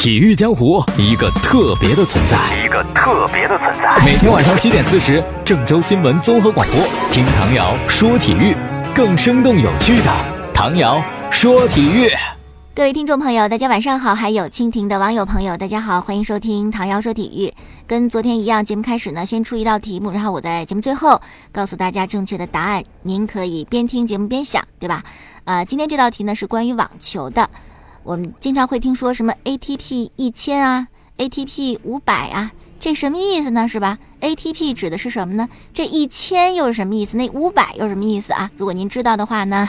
体育江湖一个特别的存在，一个特别的存在。每天晚上七点四十，郑州新闻综合广播，听唐瑶说体育，更生动有趣的唐瑶说体育。各位听众朋友，大家晚上好；还有蜻蜓的网友朋友，大家好，欢迎收听唐瑶说体育。跟昨天一样，节目开始呢，先出一道题目，然后我在节目最后告诉大家正确的答案，您可以边听节目边想，对吧？呃，今天这道题呢是关于网球的。我们经常会听说什么 ATP 一千啊，ATP 五百啊，这什么意思呢？是吧？ATP 指的是什么呢？这一千又是什么意思？那五百又什么意思啊？如果您知道的话呢，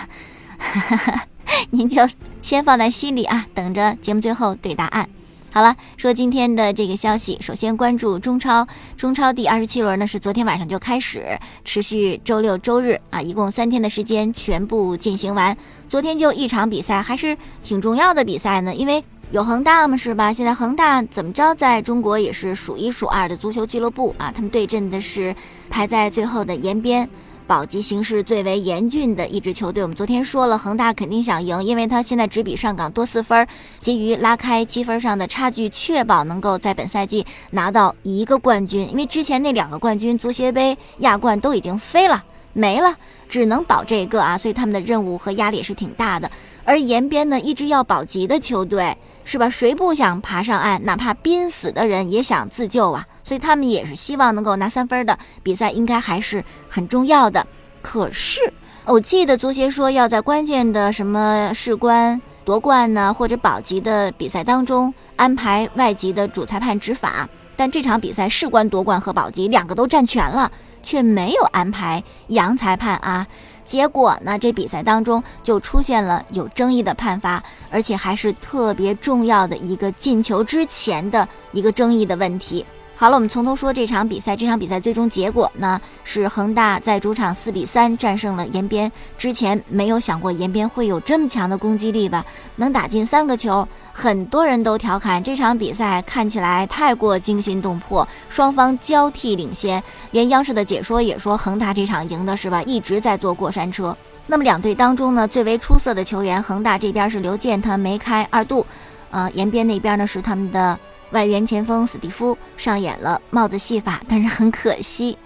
您就先放在心里啊，等着节目最后对答案。好了，说今天的这个消息，首先关注中超，中超第二十七轮呢是昨天晚上就开始，持续周六周日啊，一共三天的时间全部进行完。昨天就一场比赛，还是挺重要的比赛呢，因为有恒大嘛，是吧？现在恒大怎么着，在中国也是数一数二的足球俱乐部啊，他们对阵的是排在最后的延边。保级形势最为严峻的一支球队，我们昨天说了，恒大肯定想赢，因为他现在只比上港多四分，急于拉开积分上的差距，确保能够在本赛季拿到一个冠军。因为之前那两个冠军，足协杯亚冠都已经飞了没了，只能保这个啊，所以他们的任务和压力也是挺大的。而延边呢，一支要保级的球队。是吧？谁不想爬上岸？哪怕濒死的人也想自救啊！所以他们也是希望能够拿三分的比赛，应该还是很重要的。可是我记得足协说要在关键的什么事关夺冠呢，或者保级的比赛当中安排外籍的主裁判执法，但这场比赛事关夺冠和保级两个都占全了，却没有安排洋裁判啊。结果呢？这比赛当中就出现了有争议的判罚，而且还是特别重要的一个进球之前的一个争议的问题。好了，我们从头说这场比赛。这场比赛最终结果呢是恒大在主场四比三战胜了延边。之前没有想过延边会有这么强的攻击力吧？能打进三个球，很多人都调侃这场比赛看起来太过惊心动魄，双方交替领先。连央视的解说也说恒大这场赢的是吧？一直在坐过山车。那么两队当中呢，最为出色的球员，恒大这边是刘健，他梅开二度；呃，延边那边呢是他们的。外援前锋史蒂夫上演了帽子戏法，但是很可惜，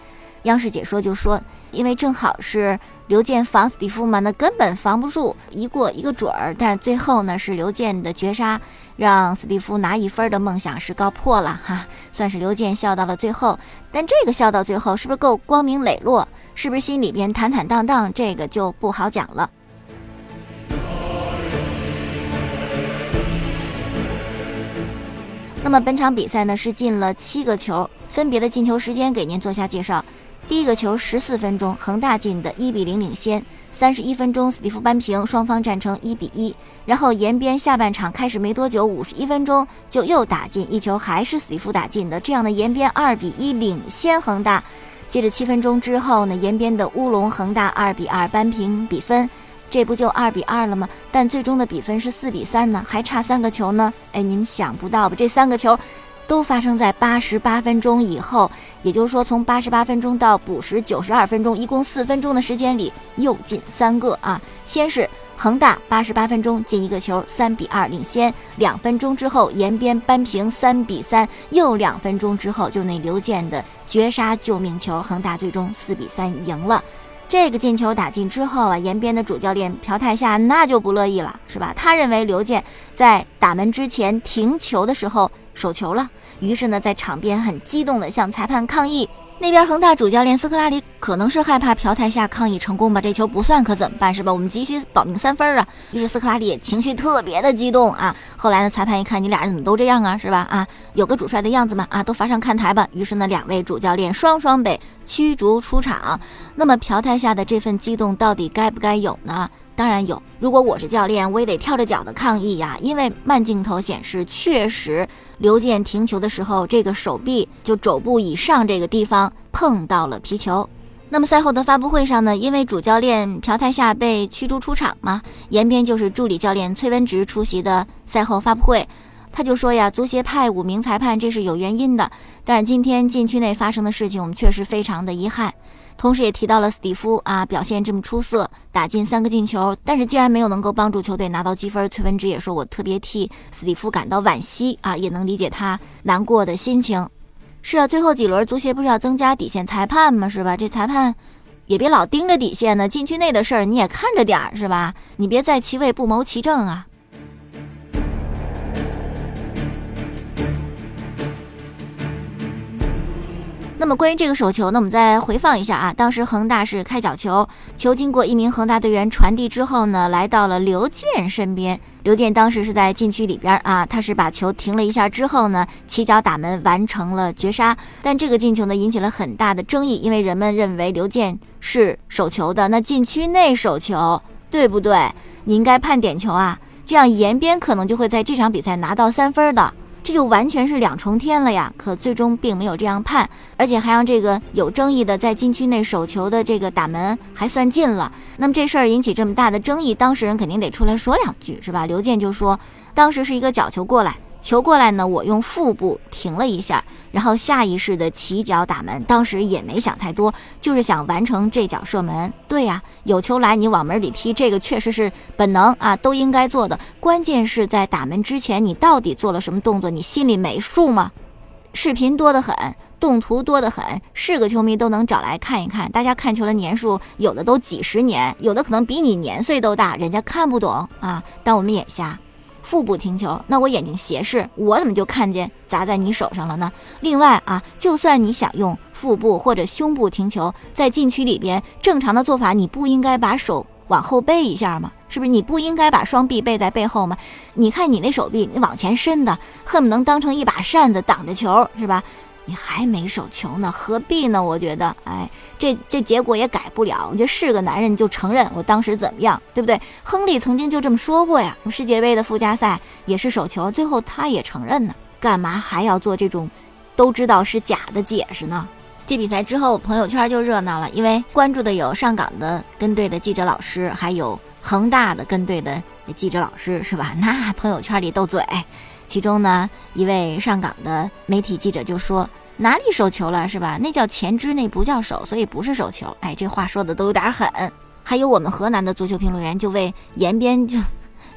央视解说就说，因为正好是刘健防史蒂夫嘛，那根本防不住，一过一个准儿。但是最后呢，是刘健的绝杀，让史蒂夫拿一分的梦想是告破了哈，算是刘健笑到了最后。但这个笑到最后是不是够光明磊落，是不是心里边坦坦荡荡，这个就不好讲了。那么本场比赛呢是进了七个球，分别的进球时间给您做下介绍。第一个球十四分钟，恒大进的一比零领先；三十一分钟，斯蒂夫扳平，双方战成一比一。然后延边下半场开始没多久，五十一分钟就又打进一球，还是斯蒂夫打进的。这样的延边二比一领先恒大。接着七分钟之后呢，延边的乌龙，恒大二比二扳平比分。这不就二比二了吗？但最终的比分是四比三呢，还差三个球呢。哎，您想不到吧？这三个球都发生在八十八分钟以后，也就是说，从八十八分钟到补时九十二分钟，一共四分钟的时间里又进三个啊！先是恒大八十八分钟进一个球，三比二领先；两分钟之后延边扳平三比三，又两分钟之后就那刘健的绝杀救命球，恒大最终四比三赢了。这个进球打进之后啊，延边的主教练朴泰夏那就不乐意了，是吧？他认为刘健在打门之前停球的时候手球了，于是呢，在场边很激动地向裁判抗议。那边恒大主教练斯科拉里可能是害怕朴泰夏抗议成功吧，这球不算可怎么办是吧？我们急需保命三分啊！于是斯科拉里情绪特别的激动啊。后来呢，裁判一看你俩人怎么都这样啊，是吧？啊，有个主帅的样子嘛啊，都罚上看台吧。于是呢，两位主教练双双被驱逐出场。那么朴泰夏的这份激动到底该不该有呢？当然有。如果我是教练，我也得跳着脚的抗议呀，因为慢镜头显示确实。刘健停球的时候，这个手臂就肘部以上这个地方碰到了皮球。那么赛后的发布会上呢，因为主教练朴泰夏被驱逐出场嘛，延边就是助理教练崔文植出席的赛后发布会。他就说呀，足协派五名裁判这是有原因的，但是今天禁区内发生的事情，我们确实非常的遗憾。同时也提到了斯蒂夫啊，表现这么出色，打进三个进球，但是竟然没有能够帮助球队拿到积分。崔文植也说，我特别替斯蒂夫感到惋惜啊，也能理解他难过的心情。是啊，最后几轮足协不是要增加底线裁判吗？是吧？这裁判也别老盯着底线呢，禁区内的事儿你也看着点儿是吧？你别在其位不谋其政啊。那么关于这个手球呢，我们再回放一下啊。当时恒大是开角球，球经过一名恒大队员传递之后呢，来到了刘健身边。刘健当时是在禁区里边啊，他是把球停了一下之后呢，起脚打门完成了绝杀。但这个进球呢，引起了很大的争议，因为人们认为刘健是手球的，那禁区内手球对不对？你应该判点球啊，这样延边可能就会在这场比赛拿到三分的。这就完全是两重天了呀！可最终并没有这样判，而且还让这个有争议的在禁区内手球的这个打门还算进了。那么这事儿引起这么大的争议，当事人肯定得出来说两句，是吧？刘健就说，当时是一个角球过来。球过来呢，我用腹部停了一下，然后下意识的起脚打门，当时也没想太多，就是想完成这脚射门。对呀，有球来你往门里踢，这个确实是本能啊，都应该做的。关键是在打门之前，你到底做了什么动作？你心里没数吗？视频多得很，动图多得很，是个球迷都能找来看一看。大家看球的年数有的都几十年，有的可能比你年岁都大，人家看不懂啊，但我们眼瞎。腹部停球，那我眼睛斜视，我怎么就看见砸在你手上了呢？另外啊，就算你想用腹部或者胸部停球，在禁区里边正常的做法，你不应该把手往后背一下吗？是不是？你不应该把双臂背在背后吗？你看你那手臂，你往前伸的，恨不能当成一把扇子挡着球，是吧？你还没手球呢，何必呢？我觉得，哎，这这结果也改不了。我觉得是个男人就承认我当时怎么样，对不对？亨利曾经就这么说过呀。世界杯的附加赛也是手球，最后他也承认呢。干嘛还要做这种都知道是假的解释呢？这比赛之后，朋友圈就热闹了，因为关注的有上港的跟队的记者老师，还有恒大的跟队的记者老师，是吧？那朋友圈里斗嘴。其中呢，一位上港的媒体记者就说：“哪里手球了，是吧？那叫前肢，那不叫手，所以不是手球。”哎，这话说的都有点狠。还有我们河南的足球评论员就为延边就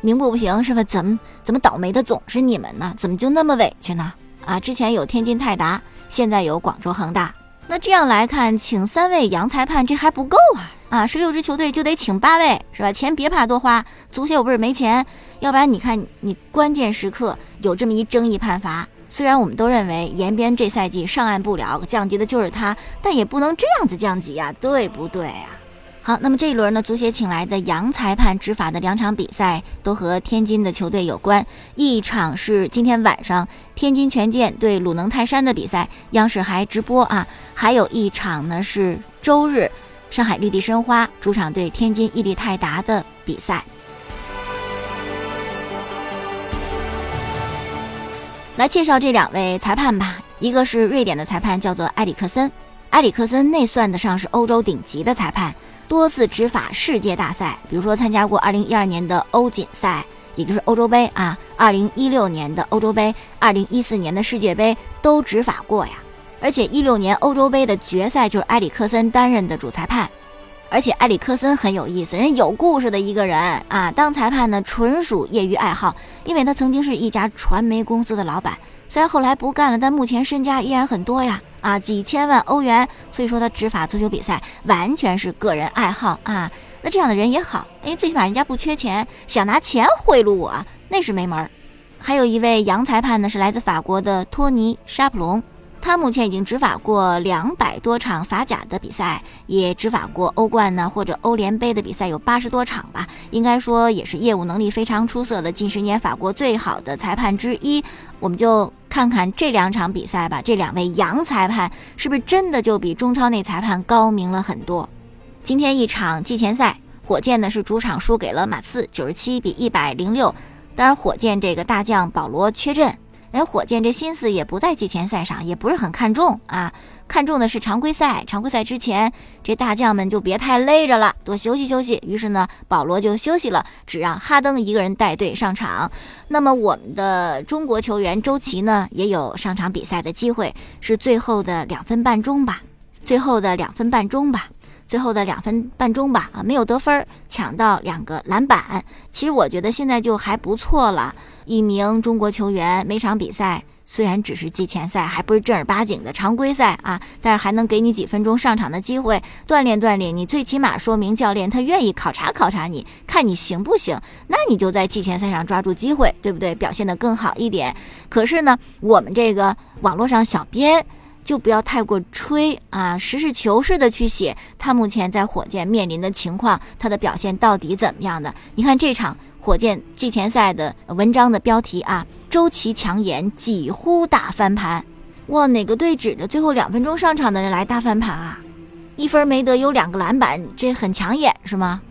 鸣不不行，是吧？怎么怎么倒霉的总是你们呢？怎么就那么委屈呢？啊，之前有天津泰达，现在有广州恒大。那这样来看，请三位洋裁判这还不够啊！啊，十六支球队就得请八位，是吧？钱别怕多花，足协又不是没钱，要不然你看你关键时刻有这么一争议判罚，虽然我们都认为延边这赛季上岸不了，降级的就是他，但也不能这样子降级呀，对不对啊？好，那么这一轮呢，足协请来的洋裁判执法的两场比赛都和天津的球队有关，一场是今天晚上天津权健对鲁能泰山的比赛，央视还直播啊，还有一场呢是周日。上海绿地申花主场对天津伊利泰达的比赛，来介绍这两位裁判吧。一个是瑞典的裁判，叫做埃里克森。埃里克森那算得上是欧洲顶级的裁判，多次执法世界大赛，比如说参加过2012年的欧锦赛，也就是欧洲杯啊；2016年的欧洲杯，2014年的世界杯都执法过呀。而且一六年欧洲杯的决赛就是埃里克森担任的主裁判，而且埃里克森很有意思，人有故事的一个人啊。当裁判呢纯属业余爱好，因为他曾经是一家传媒公司的老板，虽然后来不干了，但目前身家依然很多呀，啊几千万欧元。所以说他执法足球比赛完全是个人爱好啊。那这样的人也好，哎，最起码人家不缺钱，想拿钱贿赂我那是没门儿。还有一位洋裁判呢，是来自法国的托尼沙普隆。他目前已经执法过两百多场法甲的比赛，也执法过欧冠呢或者欧联杯的比赛有八十多场吧，应该说也是业务能力非常出色的近十年法国最好的裁判之一。我们就看看这两场比赛吧，这两位洋裁判是不是真的就比中超那裁判高明了很多？今天一场季前赛，火箭呢是主场输给了马刺，九十七比一百零六。当然，火箭这个大将保罗缺阵。人火箭这心思也不在季前赛上，也不是很看重啊，看重的是常规赛。常规赛之前，这大将们就别太累着了，多休息休息。于是呢，保罗就休息了，只让哈登一个人带队上场。那么我们的中国球员周琦呢，也有上场比赛的机会，是最后的两分半钟吧，最后的两分半钟吧。最后的两分半钟吧，啊，没有得分，抢到两个篮板。其实我觉得现在就还不错了。一名中国球员每场比赛虽然只是季前赛，还不是正儿八经的常规赛啊，但是还能给你几分钟上场的机会，锻炼锻炼你。最起码说明教练他愿意考察考察你，看你行不行。那你就在季前赛上抓住机会，对不对？表现得更好一点。可是呢，我们这个网络上小编。就不要太过吹啊，实事求是的去写他目前在火箭面临的情况，他的表现到底怎么样的？你看这场火箭季前赛的文章的标题啊，周琦强颜几乎大翻盘，哇，哪个队指着最后两分钟上场的人来大翻盘啊？一分没得有两个篮板，这很抢眼是吗？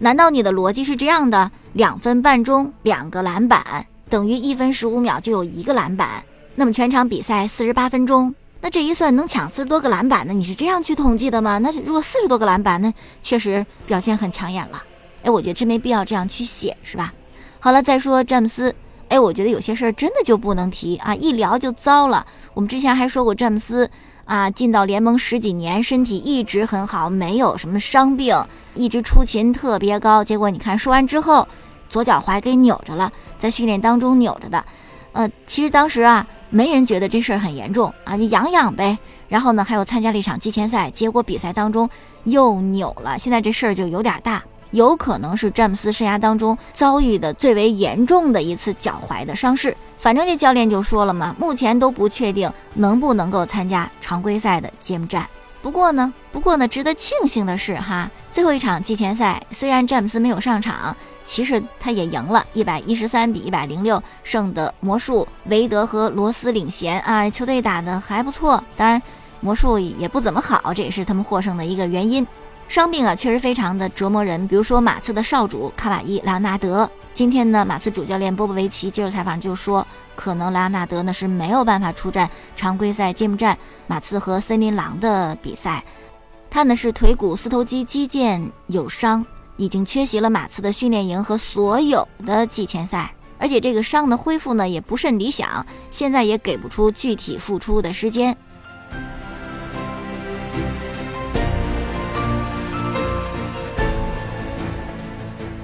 难道你的逻辑是这样的？两分半钟两个篮板等于一分十五秒就有一个篮板，那么全场比赛四十八分钟。那这一算能抢四十多个篮板呢？你是这样去统计的吗？那如果四十多个篮板，那确实表现很抢眼了。哎，我觉得真没必要这样去写，是吧？好了，再说詹姆斯。哎，我觉得有些事儿真的就不能提啊，一聊就糟了。我们之前还说过詹姆斯啊，进到联盟十几年，身体一直很好，没有什么伤病，一直出勤特别高。结果你看，说完之后，左脚踝给扭着了，在训练当中扭着的。呃，其实当时啊。没人觉得这事儿很严重啊，你养养呗。然后呢，还有参加了一场季前赛，结果比赛当中又扭了，现在这事儿就有点大，有可能是詹姆斯生涯当中遭遇的最为严重的一次脚踝的伤势。反正这教练就说了嘛，目前都不确定能不能够参加常规赛的揭幕战。不过呢，不过呢，值得庆幸的是哈，最后一场季前赛虽然詹姆斯没有上场。其实他也赢了，一百一十三比一百零六胜的魔术，韦德和罗斯领衔啊，球队打得还不错。当然，魔术也不怎么好，这也是他们获胜的一个原因。伤病啊，确实非常的折磨人。比如说马刺的少主卡瓦伊·莱昂纳德，今天呢，马刺主教练波波维奇接受采访就说，可能莱昂纳德呢是没有办法出战常规赛揭幕战马刺和森林狼的比赛，他呢是腿骨四头肌肌腱有伤。已经缺席了马刺的训练营和所有的季前赛，而且这个伤的恢复呢也不甚理想，现在也给不出具体复出的时间。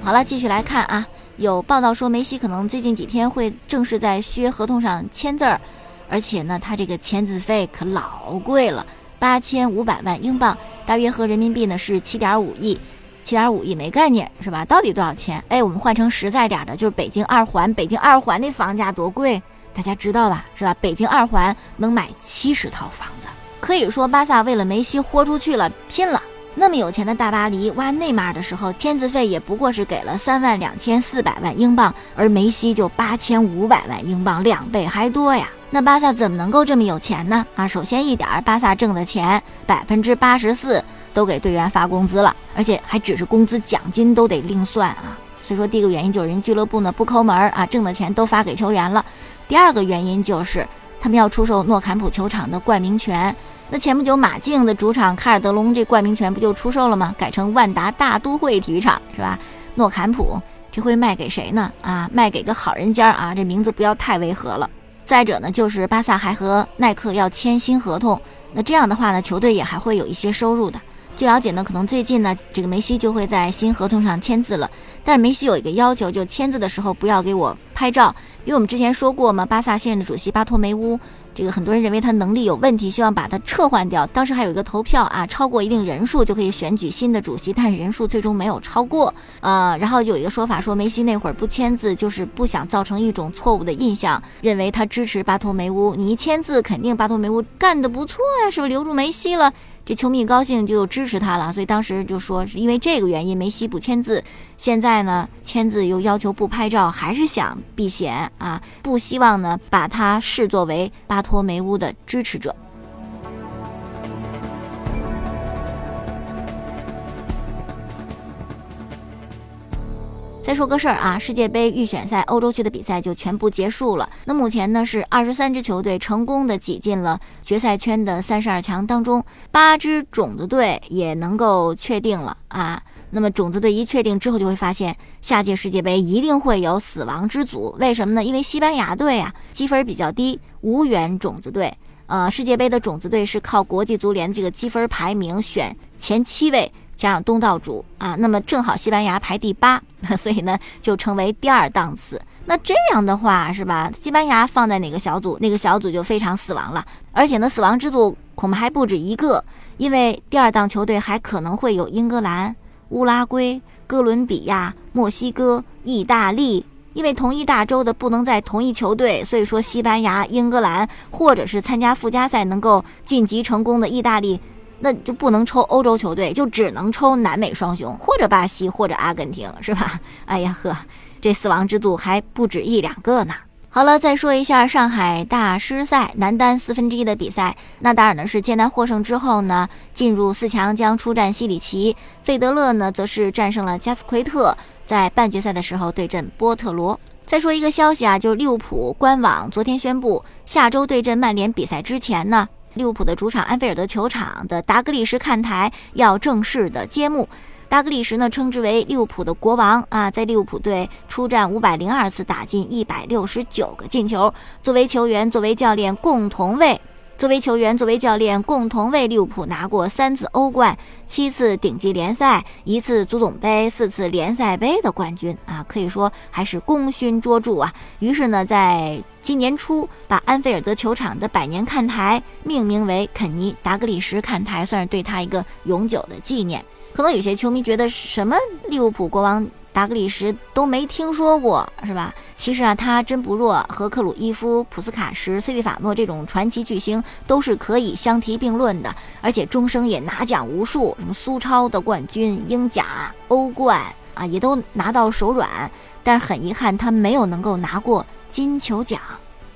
好了，继续来看啊，有报道说梅西可能最近几天会正式在续约合同上签字儿，而且呢，他这个签字费可老贵了，八千五百万英镑，大约合人民币呢是七点五亿。七点五亿没概念是吧？到底多少钱？哎，我们换成实在点的，就是北京二环。北京二环那房价多贵，大家知道吧？是吧？北京二环能买七十套房子，可以说巴萨为了梅西豁出去了，拼了。那么有钱的大巴黎挖内马尔的时候，签字费也不过是给了三万两千四百万英镑，而梅西就八千五百万英镑，两倍还多呀。那巴萨怎么能够这么有钱呢？啊，首先一点，巴萨挣的钱百分之八十四。都给队员发工资了，而且还只是工资，奖金都得另算啊。所以说，第一个原因就是人俱乐部呢不抠门啊，挣的钱都发给球员了。第二个原因就是他们要出售诺坎普球场的冠名权。那前不久马竞的主场卡尔德隆这冠名权不就出售了吗？改成万达大都会体育场是吧？诺坎普这会卖给谁呢？啊，卖给个好人家啊，这名字不要太违和了。再者呢，就是巴萨还和耐克要签新合同，那这样的话呢，球队也还会有一些收入的。据了解呢，可能最近呢，这个梅西就会在新合同上签字了。但是梅西有一个要求，就签字的时候不要给我拍照，因为我们之前说过嘛，巴萨现任的主席巴托梅乌。这个很多人认为他能力有问题，希望把他撤换掉。当时还有一个投票啊，超过一定人数就可以选举新的主席，但是人数最终没有超过。呃，然后有一个说法说梅西那会儿不签字，就是不想造成一种错误的印象，认为他支持巴托梅乌。你一签字，肯定巴托梅乌干得不错呀，是不是留住梅西了？这球迷高兴就支持他了，所以当时就说是因为这个原因梅西不签字。现在呢，签字又要求不拍照，还是想避嫌啊，不希望呢把他视作为巴托梅乌的支持者。再说个事儿啊，世界杯预选赛欧洲区的比赛就全部结束了。那目前呢是二十三支球队成功的挤进了决赛圈的三十二强当中，八支种子队也能够确定了啊。那么种子队一确定之后，就会发现下届世界杯一定会有死亡之组。为什么呢？因为西班牙队啊积分比较低，无缘种子队。呃，世界杯的种子队是靠国际足联这个积分排名选前七位，加上东道主啊。那么正好西班牙排第八，所以呢就成为第二档次。那这样的话是吧？西班牙放在哪个小组，那个小组就非常死亡了。而且呢，死亡之组恐怕还不止一个，因为第二档球队还可能会有英格兰。乌拉圭、哥伦比亚、墨西哥、意大利，因为同一大洲的不能在同一球队，所以说西班牙、英格兰，或者是参加附加赛能够晋级成功的意大利，那就不能抽欧洲球队，就只能抽南美双雄，或者巴西，或者阿根廷，是吧？哎呀呵，这死亡之组还不止一两个呢。好了，再说一下上海大师赛男单四分之一的比赛。纳达尔呢是艰难获胜之后呢，进入四强将出战西里奇。费德勒呢则是战胜了加斯奎特，在半决赛的时候对阵波特罗。再说一个消息啊，就是利物浦官网昨天宣布，下周对阵曼联比赛之前呢，利物浦的主场安菲尔德球场的达格利什看台要正式的揭幕。达格利什呢，称之为利物浦的国王啊，在利物浦队出战五百零二次，打进一百六十九个进球。作为球员，作为教练，共同为作为球员，作为教练，共同为利物浦拿过三次欧冠、七次顶级联赛、一次足总杯、四次联赛杯的冠军啊，可以说还是功勋卓著啊。于是呢，在今年初把安菲尔德球场的百年看台命名为肯尼·达格里什看台，算是对他一个永久的纪念。可能有些球迷觉得什么利物浦国王达格里什都没听说过，是吧？其实啊，他真不弱，和克鲁伊夫、普斯卡什、斯蒂法诺这种传奇巨星都是可以相提并论的。而且终生也拿奖无数，什么苏超的冠军、英甲、欧冠啊，也都拿到手软。但是很遗憾，他没有能够拿过金球奖。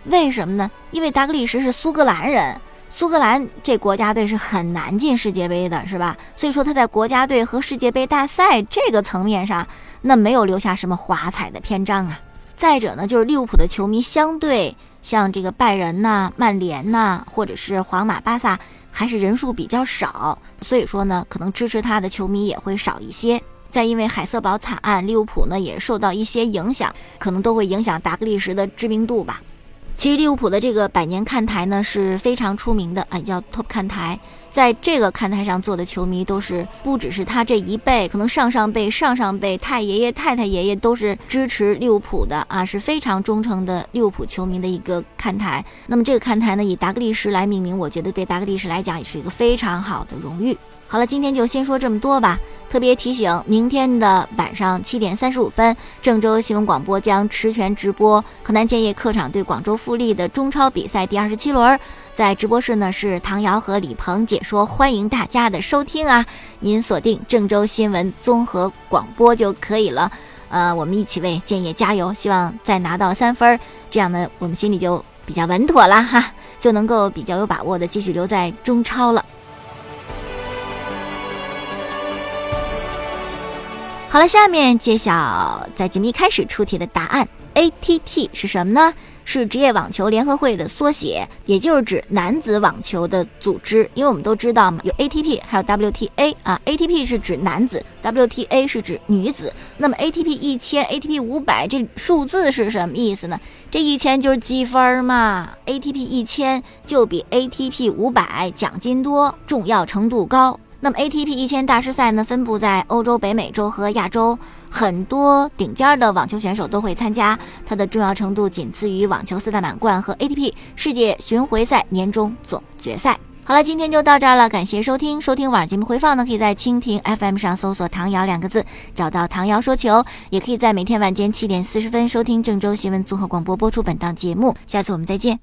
为什么呢？因为达格里什是苏格兰人。苏格兰这国家队是很难进世界杯的，是吧？所以说他在国家队和世界杯大赛这个层面上，那没有留下什么华彩的篇章啊。再者呢，就是利物浦的球迷相对像这个拜仁呐、曼联呐，或者是皇马、巴萨，还是人数比较少，所以说呢，可能支持他的球迷也会少一些。再因为海瑟堡惨案，利物浦呢也受到一些影响，可能都会影响达格利什的知名度吧。其实利物浦的这个百年看台呢是非常出名的啊，叫 Top 看台。在这个看台上坐的球迷都是不只是他这一辈，可能上上辈、上上辈、太爷爷、太太爷爷都是支持利物浦的啊，是非常忠诚的利物浦球迷的一个看台。那么这个看台呢以达格利什来命名，我觉得对达格利什来讲也是一个非常好的荣誉。好了，今天就先说这么多吧。特别提醒，明天的晚上七点三十五分，郑州新闻广播将持权直播河南建业客场对广州富力的中超比赛第二十七轮。在直播室呢是唐瑶和李鹏解说，欢迎大家的收听啊！您锁定郑州新闻综合广播就可以了。呃，我们一起为建业加油，希望再拿到三分，这样呢我们心里就比较稳妥了哈，就能够比较有把握的继续留在中超了。好了，下面揭晓在节目一开始出题的答案。ATP 是什么呢？是职业网球联合会的缩写，也就是指男子网球的组织。因为我们都知道嘛，有 ATP，还有 WTA 啊。ATP 是指男子，WTA 是指女子。那么 ATP 一千、ATP 五百这数字是什么意思呢？这一千就是积分嘛。ATP 一千就比 ATP 五百奖金多，重要程度高。那么 ATP 一千大师赛呢，分布在欧洲、北美洲和亚洲，很多顶尖的网球选手都会参加，它的重要程度仅次于网球四大满贯和 ATP 世界巡回赛年终总决赛。好了，今天就到这儿了，感谢收听。收听晚上节目回放呢，可以在蜻蜓 FM 上搜索“唐瑶”两个字，找到唐瑶说球，也可以在每天晚间七点四十分收听郑州新闻综合广播播出本档节目。下次我们再见。